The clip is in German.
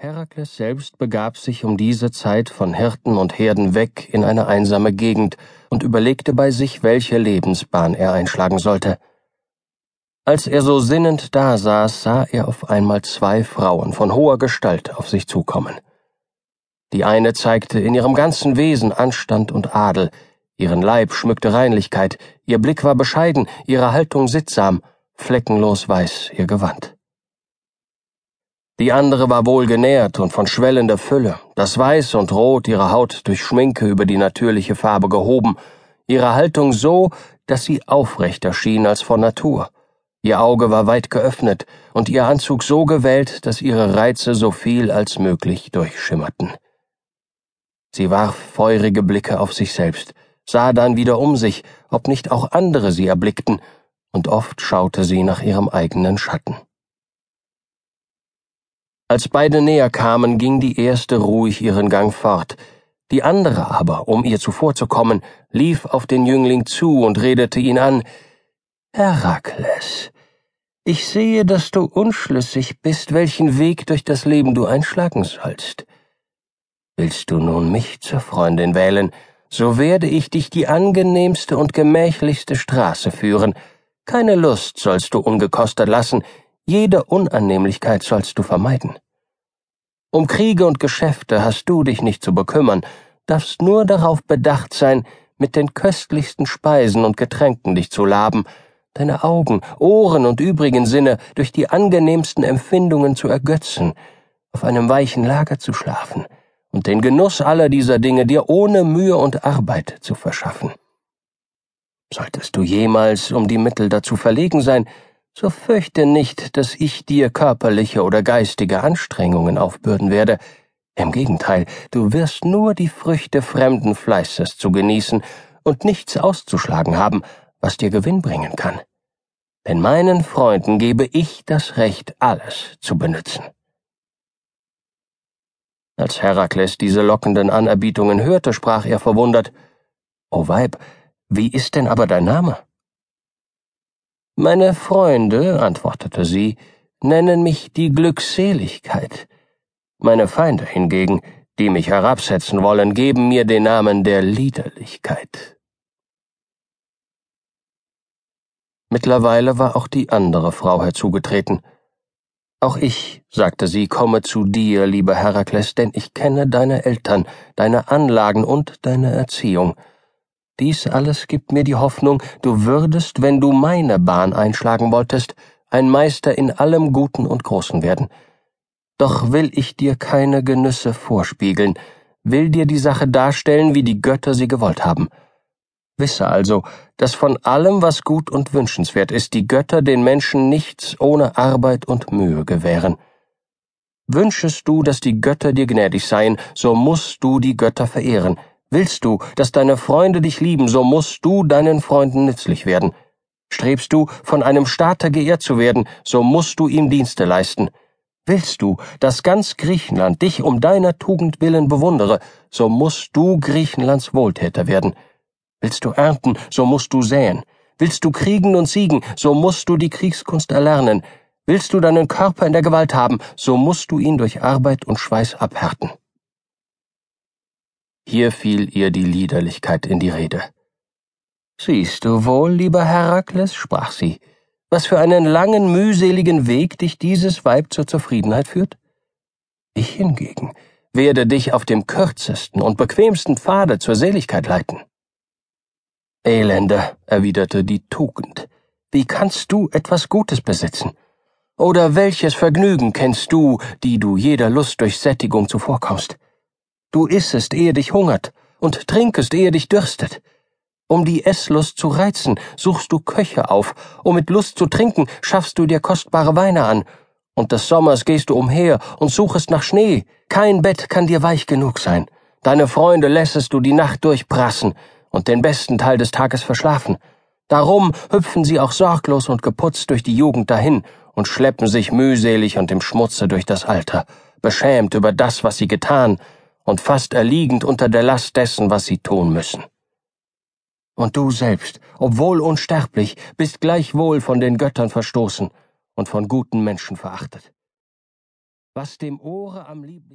Herakles selbst begab sich um diese Zeit von Hirten und Herden weg in eine einsame Gegend und überlegte bei sich, welche Lebensbahn er einschlagen sollte. Als er so sinnend dasaß, sah er auf einmal zwei Frauen von hoher Gestalt auf sich zukommen. Die eine zeigte in ihrem ganzen Wesen Anstand und Adel, ihren Leib schmückte Reinlichkeit, ihr Blick war bescheiden, ihre Haltung sittsam, fleckenlos weiß ihr Gewand. Die andere war wohlgenährt und von schwellender Fülle, das Weiß und Rot ihrer Haut durch Schminke über die natürliche Farbe gehoben, ihre Haltung so, dass sie aufrechter schien als von Natur. Ihr Auge war weit geöffnet und ihr Anzug so gewählt, dass ihre Reize so viel als möglich durchschimmerten. Sie warf feurige Blicke auf sich selbst, sah dann wieder um sich, ob nicht auch andere sie erblickten, und oft schaute sie nach ihrem eigenen Schatten. Als beide näher kamen, ging die erste ruhig ihren Gang fort, die andere aber, um ihr zuvorzukommen, lief auf den Jüngling zu und redete ihn an Herakles, ich sehe, dass du unschlüssig bist, welchen Weg durch das Leben du einschlagen sollst. Willst du nun mich zur Freundin wählen, so werde ich dich die angenehmste und gemächlichste Straße führen, keine Lust sollst du ungekostet lassen, jede Unannehmlichkeit sollst du vermeiden. Um Kriege und Geschäfte hast du dich nicht zu bekümmern, darfst nur darauf bedacht sein, mit den köstlichsten Speisen und Getränken dich zu laben, deine Augen, Ohren und übrigen Sinne durch die angenehmsten Empfindungen zu ergötzen, auf einem weichen Lager zu schlafen und den Genuss aller dieser Dinge dir ohne Mühe und Arbeit zu verschaffen. Solltest du jemals um die Mittel dazu verlegen sein, so fürchte nicht, dass ich dir körperliche oder geistige Anstrengungen aufbürden werde. Im Gegenteil, du wirst nur die Früchte fremden Fleißes zu genießen und nichts auszuschlagen haben, was dir Gewinn bringen kann. Denn meinen Freunden gebe ich das Recht, alles zu benützen. Als Herakles diese lockenden Anerbietungen hörte, sprach er verwundert, O Weib, wie ist denn aber dein Name? Meine Freunde, antwortete sie, nennen mich die Glückseligkeit. Meine Feinde hingegen, die mich herabsetzen wollen, geben mir den Namen der Liederlichkeit. Mittlerweile war auch die andere Frau herzugetreten. Auch ich, sagte sie, komme zu dir, lieber Herakles, denn ich kenne deine Eltern, deine Anlagen und deine Erziehung. Dies alles gibt mir die Hoffnung, du würdest, wenn du meine Bahn einschlagen wolltest, ein Meister in allem Guten und Großen werden. Doch will ich dir keine Genüsse vorspiegeln, will dir die Sache darstellen, wie die Götter sie gewollt haben. Wisse also, dass von allem, was gut und wünschenswert ist, die Götter den Menschen nichts ohne Arbeit und Mühe gewähren. Wünschest du, dass die Götter dir gnädig seien, so musst du die Götter verehren, Willst du, dass deine Freunde dich lieben, so musst du deinen Freunden nützlich werden. Strebst du, von einem Staater geehrt zu werden, so musst du ihm Dienste leisten. Willst du, dass ganz Griechenland dich um deiner Tugend willen bewundere, so musst du Griechenlands Wohltäter werden. Willst du ernten, so musst du säen. Willst du kriegen und siegen, so musst du die Kriegskunst erlernen. Willst du deinen Körper in der Gewalt haben, so musst du ihn durch Arbeit und Schweiß abhärten. Hier fiel ihr die Liederlichkeit in die Rede. Siehst du wohl, lieber Herakles, sprach sie, was für einen langen, mühseligen Weg dich dieses Weib zur Zufriedenheit führt? Ich hingegen werde dich auf dem kürzesten und bequemsten Pfade zur Seligkeit leiten. Elende, erwiderte die Tugend, wie kannst du etwas Gutes besitzen? Oder welches Vergnügen kennst du, die du jeder Lust durch Sättigung zuvorkommst? Du issest, ehe dich hungert, und trinkest, ehe dich dürstet. Um die Esslust zu reizen, suchst du Köche auf, um mit Lust zu trinken, schaffst du dir kostbare Weine an, und des Sommers gehst du umher und suchest nach Schnee. Kein Bett kann dir weich genug sein. Deine Freunde lässest du die Nacht durchprassen und den besten Teil des Tages verschlafen. Darum hüpfen sie auch sorglos und geputzt durch die Jugend dahin und schleppen sich mühselig und im Schmutze durch das Alter, beschämt über das, was sie getan, und fast erliegend unter der Last dessen, was sie tun müssen. Und du selbst, obwohl unsterblich, bist gleichwohl von den Göttern verstoßen und von guten Menschen verachtet. was dem Ohre am lieblichsten